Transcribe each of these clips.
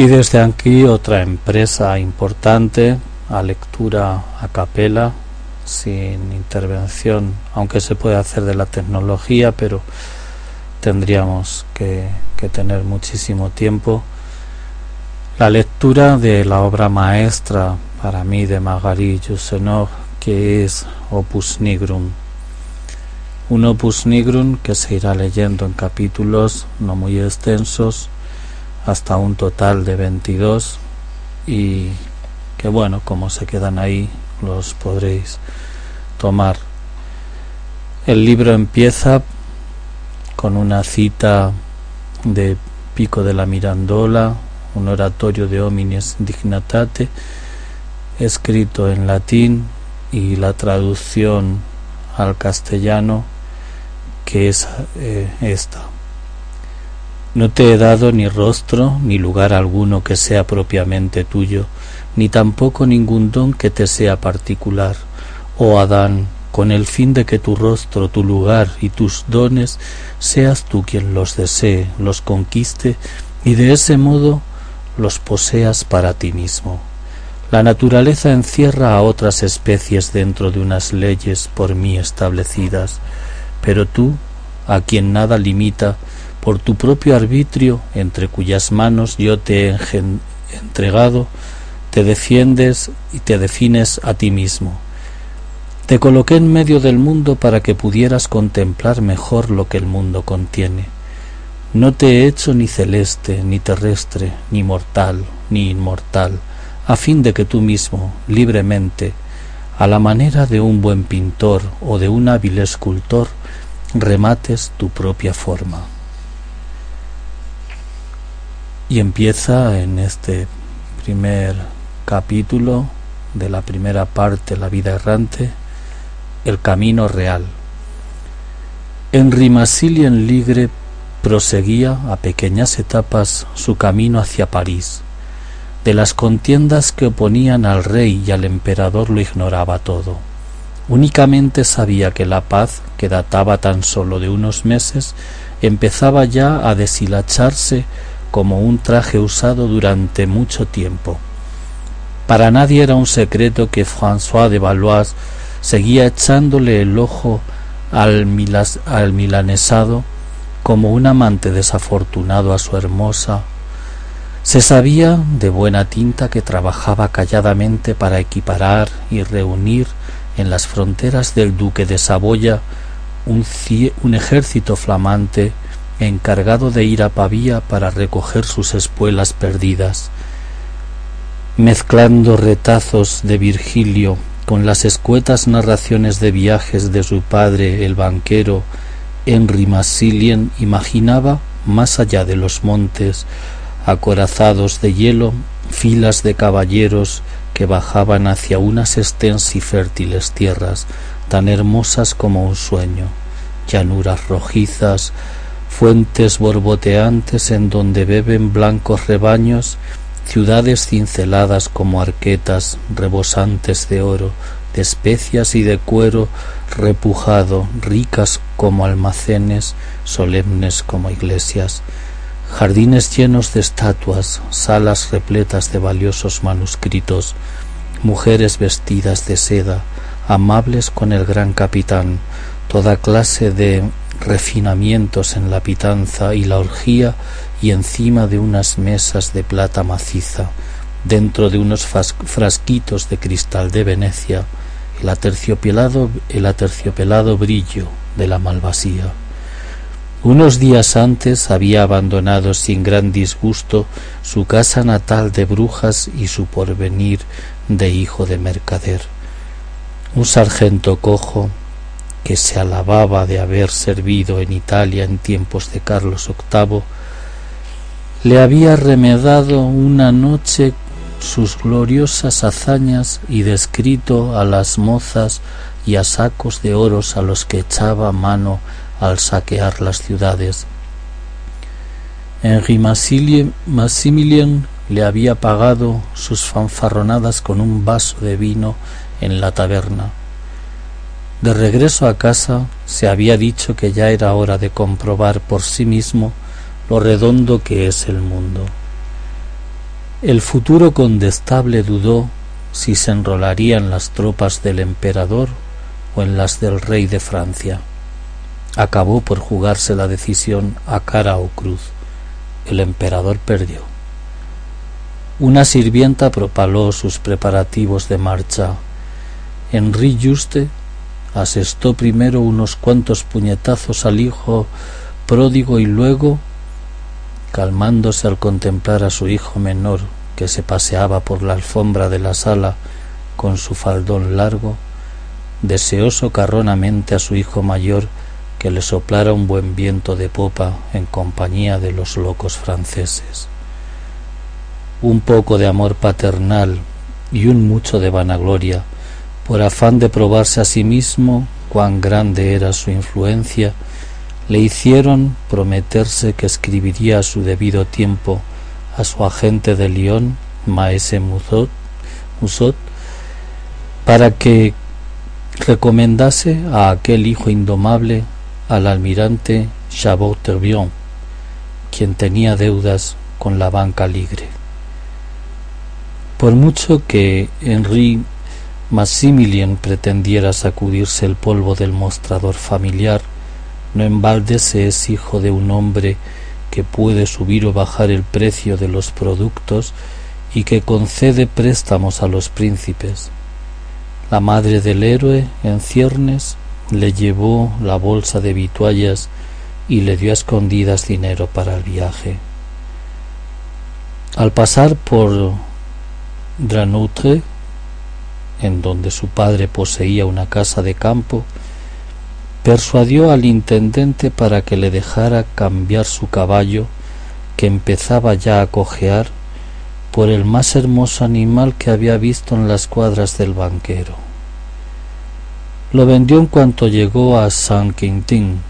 Y desde aquí otra empresa importante, a lectura a capela, sin intervención, aunque se puede hacer de la tecnología, pero tendríamos que, tener muchísimo tiempo. La lectura de la obra maestra para mí de Magari Yusenov, que es Opus Nigrum. Un Opus Nigrum que se irá leyendo en capítulos no muy extensos hasta un total de 22 y que bueno, como se quedan ahí, los podréis tomar. El libro empieza con una cita de Pico de la Mirandola, un oratorio de homines dignatate, escrito en latín y la traducción al castellano que es eh, esta. No te he dado ni rostro ni lugar alguno que sea propiamente tuyo, ni tampoco ningún don que te sea particular, oh Adán, con el fin de que tu rostro, tu lugar y tus dones seas tú quien los desee, los conquiste y de ese modo los poseas para ti mismo. La naturaleza encierra a otras especies dentro de unas leyes por mí establecidas, pero tú, a quien nada limita, por tu propio arbitrio, entre cuyas manos yo te he entregado, te defiendes y te defines a ti mismo. Te coloqué en medio del mundo para que pudieras contemplar mejor lo que el mundo contiene. No te he hecho ni celeste, ni terrestre, ni mortal, ni inmortal, a fin de que tú mismo, libremente, a la manera de un buen pintor o de un hábil escultor, remates tu propia forma. Y empieza en este primer capítulo de la primera parte, La vida errante, el camino real. En Rimasilien Ligre proseguía a pequeñas etapas su camino hacia París. De las contiendas que oponían al rey y al emperador lo ignoraba todo. Únicamente sabía que la paz, que databa tan solo de unos meses, empezaba ya a deshilacharse como un traje usado durante mucho tiempo. Para nadie era un secreto que François de Valois seguía echándole el ojo al, milanesado como un amante desafortunado a su hermosa. Se sabía de buena tinta que trabajaba calladamente para equiparar y reunir en las fronteras del duque de Saboya un ejército flamante encargado de ir a Pavía para recoger sus espuelas perdidas, mezclando retazos de Virgilio con las escuetas narraciones de viajes de su padre el banquero Henry Massilien imaginaba más allá de los montes acorazados de hielo filas de caballeros que bajaban hacia unas extensas y fértiles tierras tan hermosas como un sueño, llanuras rojizas, fuentes borboteantes en donde beben blancos rebaños, ciudades cinceladas como arquetas rebosantes de oro, de especias y de cuero repujado, ricas como almacenes, solemnes como iglesias, jardines llenos de estatuas, salas repletas de valiosos manuscritos, mujeres vestidas de seda, amables con el gran capitán, toda clase de refinamientos en la pitanza y la orgía y encima de unas mesas de plata maciza, dentro de unos frasquitos de cristal de Venecia, el aterciopelado, el aterciopelado brillo de la malvasía. Unos días antes había abandonado sin gran disgusto su casa natal de brujas y su porvenir de hijo de mercader. Un sargento cojo que se alababa de haber servido en Italia en tiempos de Carlos VIII, le había remedado una noche sus gloriosas hazañas y descrito a las mozas y a sacos de oros a los que echaba mano al saquear las ciudades. Henri Massimilien le había pagado sus fanfarronadas con un vaso de vino en la taberna. De regreso a casa se había dicho que ya era hora de comprobar por sí mismo lo redondo que es el mundo. El futuro condestable dudó si se enrolaría en las tropas del emperador o en las del rey de Francia acabó por jugarse la decisión a cara o cruz. El emperador perdió. Una sirvienta propaló sus preparativos de marcha. Henri Juste asestó primero unos cuantos puñetazos al hijo pródigo y luego, calmándose al contemplar a su hijo menor que se paseaba por la alfombra de la sala con su faldón largo, deseó socarronamente a su hijo mayor que le soplara un buen viento de popa en compañía de los locos franceses. Un poco de amor paternal y un mucho de vanagloria, por afán de probarse a sí mismo cuán grande era su influencia, le hicieron prometerse que escribiría a su debido tiempo a su agente de Lyon, Maese Musot, para que recomendase a aquel hijo indomable al almirante Chabot-Terbion, quien tenía deudas con la banca ligre. Por mucho que Henri Maximilien pretendiera sacudirse el polvo del mostrador familiar, no en balde se es hijo de un hombre que puede subir o bajar el precio de los productos y que concede préstamos a los príncipes. La madre del héroe en ciernes le llevó la bolsa de vituallas y le dio a escondidas dinero para el viaje. Al pasar por Dranoutre, en donde su padre poseía una casa de campo, persuadió al intendente para que le dejara cambiar su caballo, que empezaba ya a cojear, por el más hermoso animal que había visto en las cuadras del banquero. Lo vendió en cuanto llegó a San Quintín,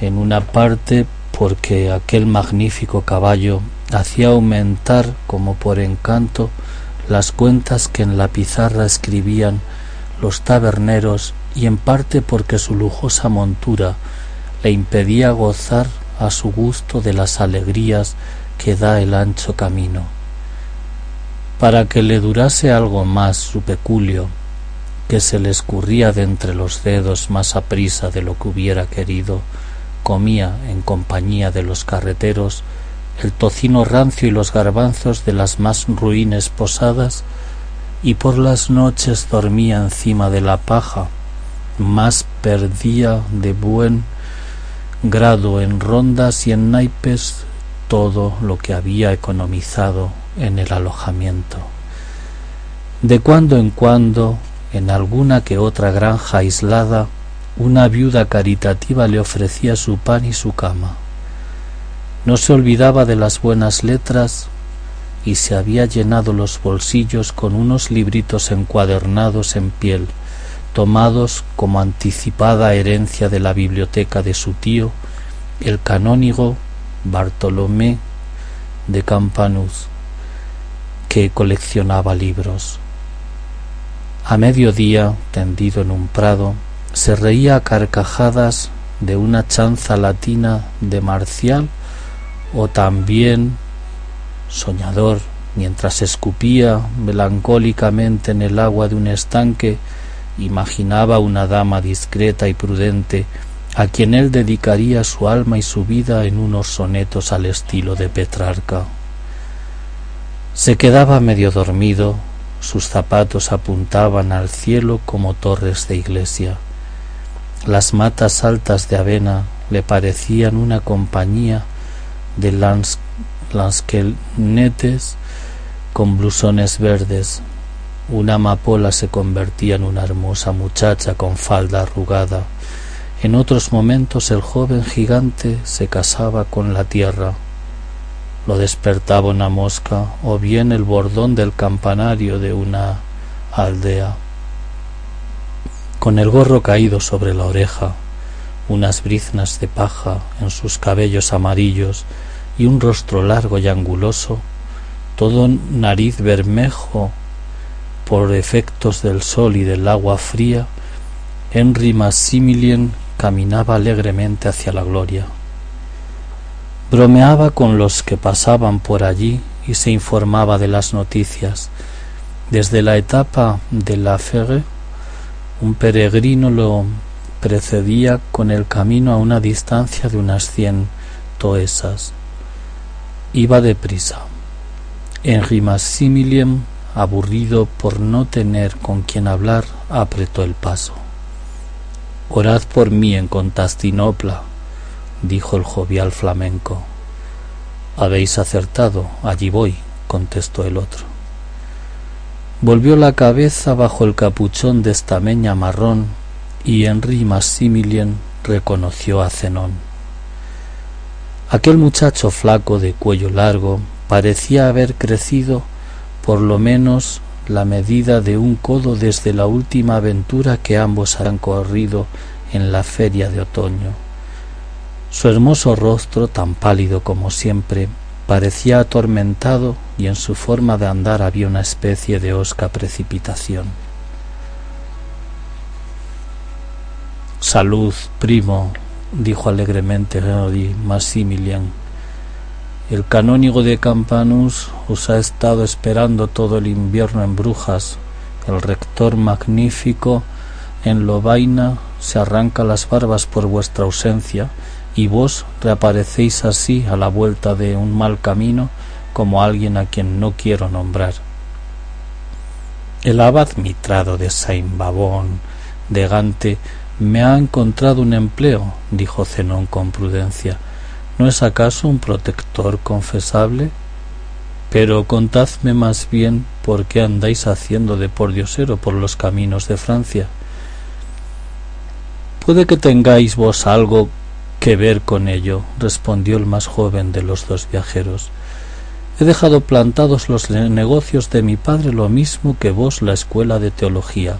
en una parte porque aquel magnífico caballo hacía aumentar como por encanto las cuentas que en la pizarra escribían los taberneros y en parte porque su lujosa montura le impedía gozar a su gusto de las alegrías que da el ancho camino. Para que le durase algo más su peculio, que se le escurría de entre los dedos más aprisa de lo que hubiera querido, comía en compañía de los carreteros el tocino rancio y los garbanzos de las más ruines posadas, y por las noches dormía encima de la paja, más perdía de buen grado en rondas y en naipes todo lo que había economizado en el alojamiento. De cuando en cuando en alguna que otra granja aislada, una viuda caritativa le ofrecía su pan y su cama. No se olvidaba de las buenas letras y se había llenado los bolsillos con unos libritos encuadernados en piel, tomados como anticipada herencia de la biblioteca de su tío, el canónigo Bartolomé de Campanus, que coleccionaba libros. A mediodía, tendido en un prado, se reía a carcajadas de una chanza latina de Marcial o también, soñador, mientras escupía melancólicamente en el agua de un estanque, imaginaba una dama discreta y prudente a quien él dedicaría su alma y su vida en unos sonetos al estilo de Petrarca. Se quedaba medio dormido, sus zapatos apuntaban al cielo como torres de iglesia. Las matas altas de avena le parecían una compañía de lans lansquenetes con blusones verdes. Una amapola se convertía en una hermosa muchacha con falda arrugada. En otros momentos el joven gigante se casaba con la tierra lo despertaba una mosca o bien el bordón del campanario de una aldea. Con el gorro caído sobre la oreja, unas briznas de paja en sus cabellos amarillos y un rostro largo y anguloso, todo nariz bermejo por efectos del sol y del agua fría, Henry Maximilien caminaba alegremente hacia la gloria. Bromeaba con los que pasaban por allí y se informaba de las noticias. Desde la etapa de la un peregrino lo precedía con el camino a una distancia de unas cien toesas. Iba deprisa. Henri Maximilien, aburrido por no tener con quien hablar, apretó el paso. Orad por mí en Constantinopla, dijo el jovial flamenco. Habéis acertado, allí voy, contestó el otro. Volvió la cabeza bajo el capuchón de estameña marrón y Henri Maximilien reconoció a Zenón. Aquel muchacho flaco de cuello largo parecía haber crecido por lo menos la medida de un codo desde la última aventura que ambos han corrido en la feria de otoño. Su hermoso rostro, tan pálido como siempre, parecía atormentado y en su forma de andar había una especie de osca precipitación. Salud, primo, dijo alegremente Henry Maximilian. El canónigo de Campanus os ha estado esperando todo el invierno en Brujas. El rector magnífico en Lobaina se arranca las barbas por vuestra ausencia y vos reaparecéis así a la vuelta de un mal camino como alguien a quien no quiero nombrar. El abad mitrado de Saint Babón de Gante me ha encontrado un empleo, dijo Zenón con prudencia. ¿No es acaso un protector confesable? Pero contadme más bien por qué andáis haciendo de pordiosero por los caminos de Francia. Puede que tengáis vos algo que ver con ello, respondió el más joven de los dos viajeros. He dejado plantados los negocios de mi padre lo mismo que vos la escuela de teología.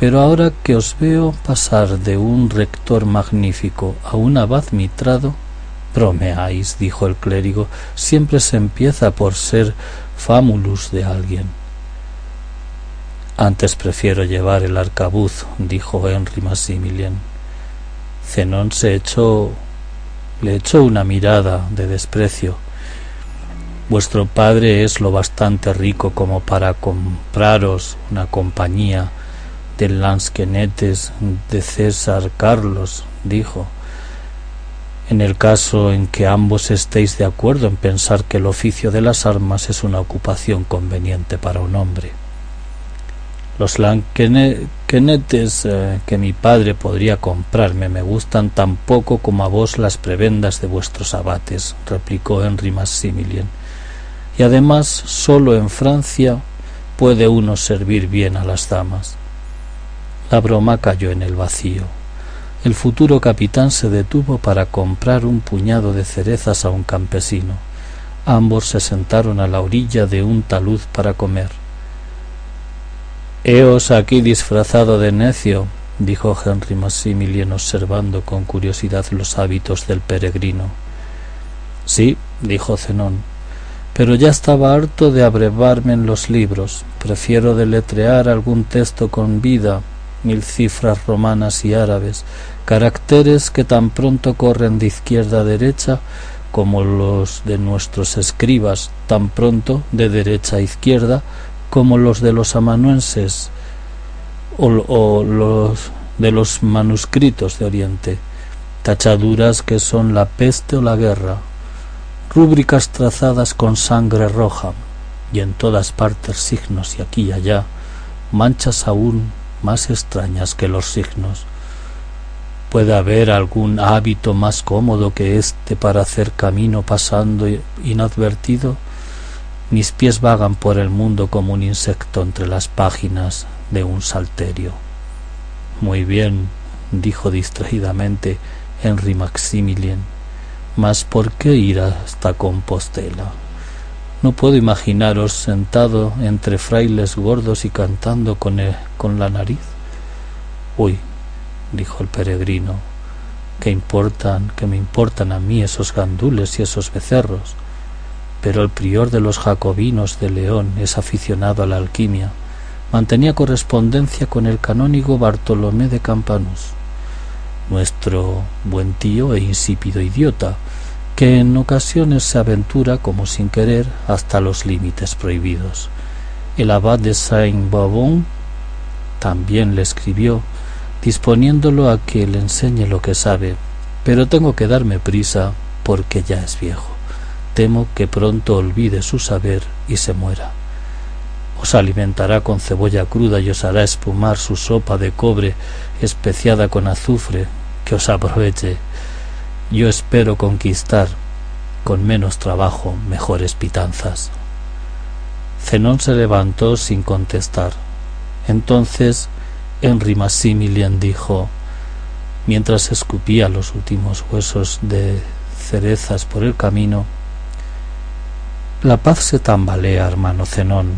Pero ahora que os veo pasar de un rector magnífico a un abad mitrado, bromeáis, dijo el clérigo, siempre se empieza por ser famulus de alguien. Antes prefiero llevar el arcabuz, dijo Henry Maximilien. Zenón se echó le echó una mirada de desprecio. Vuestro padre es lo bastante rico como para compraros una compañía de lansquenetes de César Carlos, dijo. En el caso en que ambos estéis de acuerdo en pensar que el oficio de las armas es una ocupación conveniente para un hombre. Los lanquenetes eh, que mi padre podría comprarme me gustan tan poco como a vos las prebendas de vuestros abates, replicó Henry Maximilien. Y además sólo en Francia puede uno servir bien a las damas. La broma cayó en el vacío. El futuro capitán se detuvo para comprar un puñado de cerezas a un campesino. Ambos se sentaron a la orilla de un talud para comer. Heos aquí disfrazado de necio, dijo Henry Maximilien observando con curiosidad los hábitos del peregrino. Sí, dijo Zenón, pero ya estaba harto de abrevarme en los libros. Prefiero deletrear algún texto con vida, mil cifras romanas y árabes, caracteres que tan pronto corren de izquierda a derecha como los de nuestros escribas, tan pronto de derecha a izquierda como los de los amanuenses o, los de los manuscritos de Oriente, tachaduras que son la peste o la guerra, rúbricas trazadas con sangre roja, y en todas partes signos y aquí y allá, manchas aún más extrañas que los signos. ¿Puede haber algún hábito más cómodo que éste para hacer camino pasando inadvertido? Mis pies vagan por el mundo como un insecto entre las páginas de un salterio. Muy bien, dijo distraídamente Henry Maximilien, mas ¿por qué ir hasta Compostela? No puedo imaginaros sentado entre frailes gordos y cantando con, con la nariz. Uy, dijo el peregrino, ¿qué importan, que me importan a mí esos gandules y esos becerros? Pero el prior de los jacobinos de León es aficionado a la alquimia. Mantenía correspondencia con el canónigo Bartolomé de Campanus, nuestro buen tío e insípido idiota, que en ocasiones se aventura como sin querer hasta los límites prohibidos. El abad de Saint-Bavon también le escribió, disponiéndolo a que le enseñe lo que sabe, pero tengo que darme prisa porque ya es viejo. Temo que pronto olvide su saber y se muera. Os alimentará con cebolla cruda y os hará espumar su sopa de cobre especiada con azufre, que os aproveche yo espero conquistar con menos trabajo mejores pitanzas. Zenón se levantó sin contestar. Entonces Henry Maximilian dijo, mientras escupía los últimos huesos de cerezas por el camino, la paz se tambalea, hermano Zenón.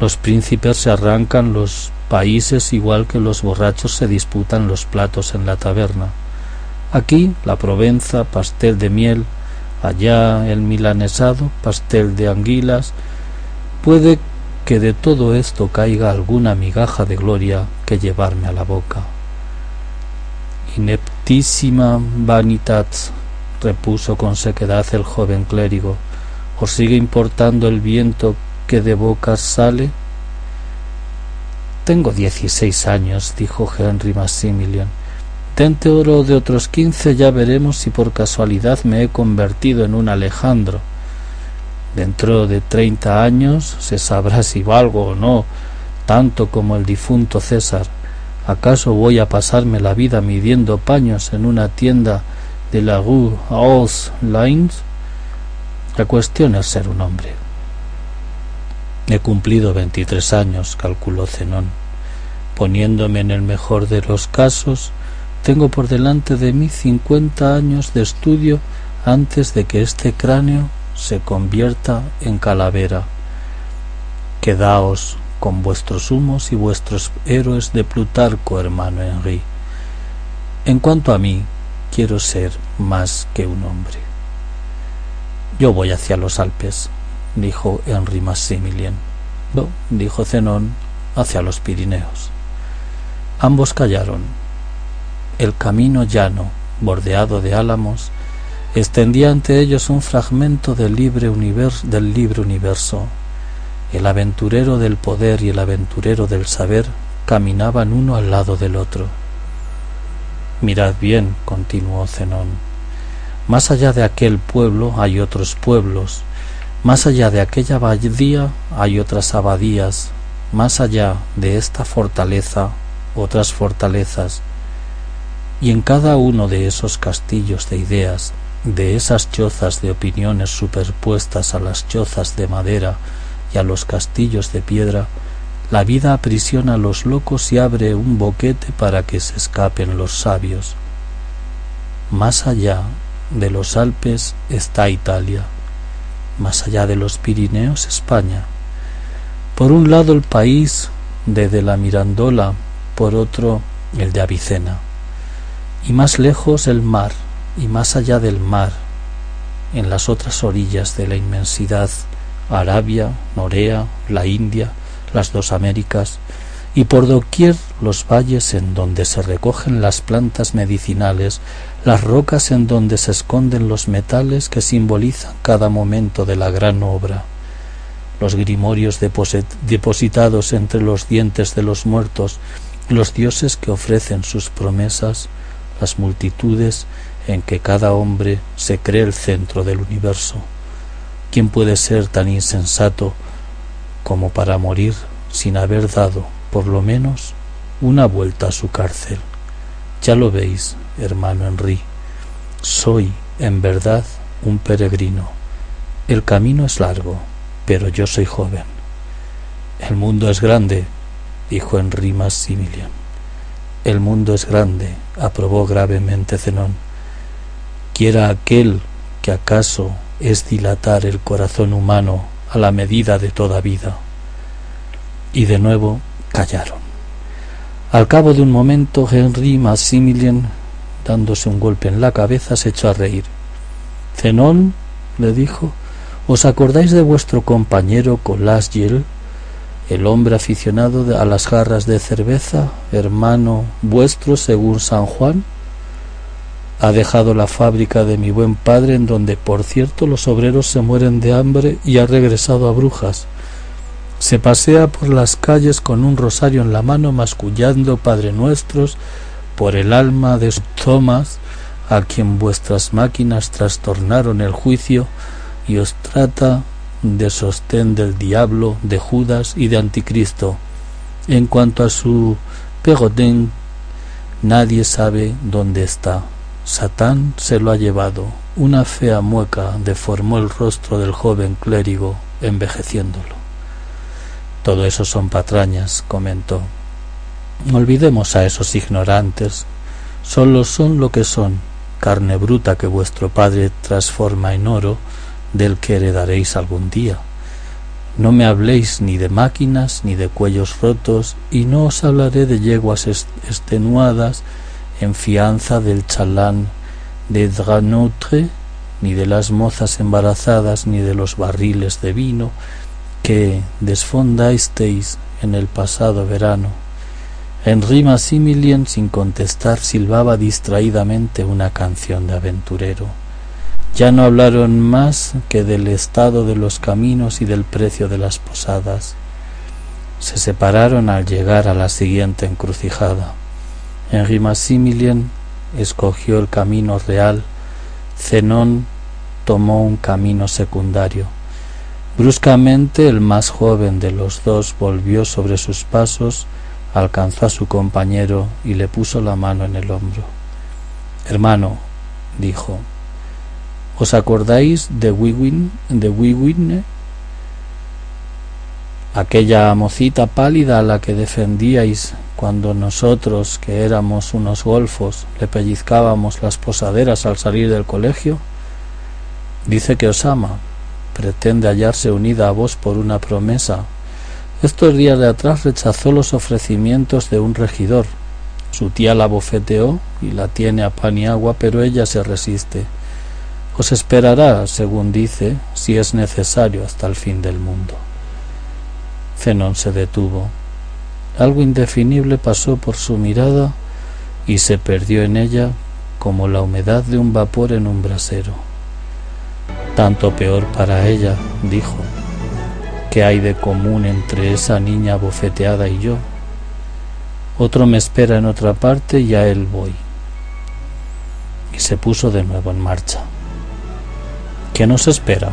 Los príncipes se arrancan los países igual que los borrachos se disputan los platos en la taberna. Aquí la Provenza, pastel de miel, allá el milanesado, pastel de anguilas. Puede que de todo esto caiga alguna migaja de gloria que llevarme a la boca. Ineptísima vanitas, repuso con sequedad el joven clérigo, ¿os sigue importando el viento que de bocas sale? Tengo dieciséis años, dijo Henry Maximilian, oro de otros quince ya veremos si por casualidad me he convertido en un Alejandro. Dentro de treinta años se sabrá si valgo o no, tanto como el difunto César. ¿Acaso voy a pasarme la vida midiendo paños en una tienda de la rue aux Lines? La cuestión es ser un hombre. He cumplido veintitrés años, calculó Zenón. Poniéndome en el mejor de los casos, tengo por delante de mí cincuenta años de estudio antes de que este cráneo se convierta en calavera. Quedaos con vuestros humos y vuestros héroes de Plutarco, hermano Henry. En cuanto a mí, quiero ser más que un hombre. Yo voy hacia los Alpes, dijo Henry Maximilien. No, dijo Zenón, hacia los Pirineos. Ambos callaron el camino llano, bordeado de álamos, extendía ante ellos un fragmento del, libre del libre universo. El aventurero del poder y el aventurero del saber caminaban uno al lado del otro. Mirad bien, continuó Zenón, más allá de aquel pueblo hay otros pueblos, más allá de aquella abadía hay otras abadías, más allá de esta fortaleza otras fortalezas, y en cada uno de esos castillos de ideas, de esas chozas de opiniones superpuestas a las chozas de madera y a los castillos de piedra, la vida aprisiona a los locos y abre un boquete para que se escapen los sabios. Más allá de los Alpes está Italia, más allá de los Pirineos España. Por un lado el país de, de la Mirandola, por otro el de Avicena y más lejos el mar, y más allá del mar, en las otras orillas de la inmensidad, Arabia, Norea, la India, las dos Américas, y por doquier los valles en donde se recogen las plantas medicinales, las rocas en donde se esconden los metales que simbolizan cada momento de la gran obra, los grimorios depositados entre los dientes de los muertos, los dioses que ofrecen sus promesas, las multitudes en que cada hombre se cree el centro del universo. ¿Quién puede ser tan insensato como para morir sin haber dado, por lo menos, una vuelta a su cárcel? Ya lo veis, hermano Henry, soy, en verdad, un peregrino. El camino es largo, pero yo soy joven. El mundo es grande, dijo Henry Maximilian. El mundo es grande, aprobó gravemente Zenón. Quiera aquel que acaso es dilatar el corazón humano a la medida de toda vida. Y de nuevo callaron. Al cabo de un momento, Henry Maximilian, dándose un golpe en la cabeza, se echó a reír. Zenón, le dijo, ¿os acordáis de vuestro compañero Colasgiel, el hombre aficionado a las jarras de cerveza, hermano vuestro según San Juan? Ha dejado la fábrica de mi buen padre, en donde, por cierto, los obreros se mueren de hambre, y ha regresado a Brujas. Se pasea por las calles con un rosario en la mano, mascullando Padre Nuestros por el alma de Thomas, a quien vuestras máquinas trastornaron el juicio, y os trata de sostén del diablo, de Judas y de Anticristo. En cuanto a su pegodén, nadie sabe dónde está. Satán se lo ha llevado. Una fea mueca deformó el rostro del joven clérigo, envejeciéndolo. Todo eso son patrañas, comentó. Olvidemos a esos ignorantes. Solo son lo que son, carne bruta que vuestro padre transforma en oro, del que heredaréis algún día. No me habléis ni de máquinas ni de cuellos rotos, y no os hablaré de yeguas extenuadas en fianza del chalán de Dranotre, ni de las mozas embarazadas, ni de los barriles de vino que desfondasteis en el pasado verano. Henri Maximilien, sin contestar, silbaba distraídamente una canción de aventurero. Ya no hablaron más que del estado de los caminos y del precio de las posadas. Se separaron al llegar a la siguiente encrucijada. Henri Maximilien escogió el camino real, Zenón tomó un camino secundario. Bruscamente el más joven de los dos volvió sobre sus pasos, alcanzó a su compañero y le puso la mano en el hombro. Hermano, dijo, ¿os acordáis de Wiwin, de Wiwin, aquella mocita pálida a la que defendíais cuando nosotros, que éramos unos golfos, le pellizcábamos las posaderas al salir del colegio? Dice que os ama, pretende hallarse unida a vos por una promesa. Estos días de atrás rechazó los ofrecimientos de un regidor. Su tía la bofeteó y la tiene a pan y agua, pero ella se resiste. Os esperará, según dice, si es necesario, hasta el fin del mundo. Zenón se detuvo. Algo indefinible pasó por su mirada y se perdió en ella como la humedad de un vapor en un brasero. Tanto peor para ella, dijo. ¿Qué hay de común entre esa niña bofeteada y yo? Otro me espera en otra parte y a él voy. Y se puso de nuevo en marcha. ¿Qué nos espera?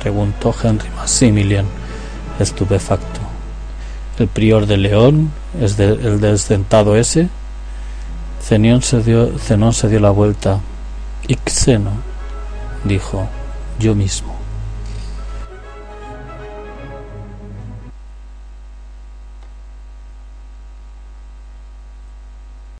preguntó Henry Maximilian, estupefacto. ¿El prior de León es el desdentado ese? Zenón se, dio, se dio la vuelta. Ixeno, dijo, yo mismo.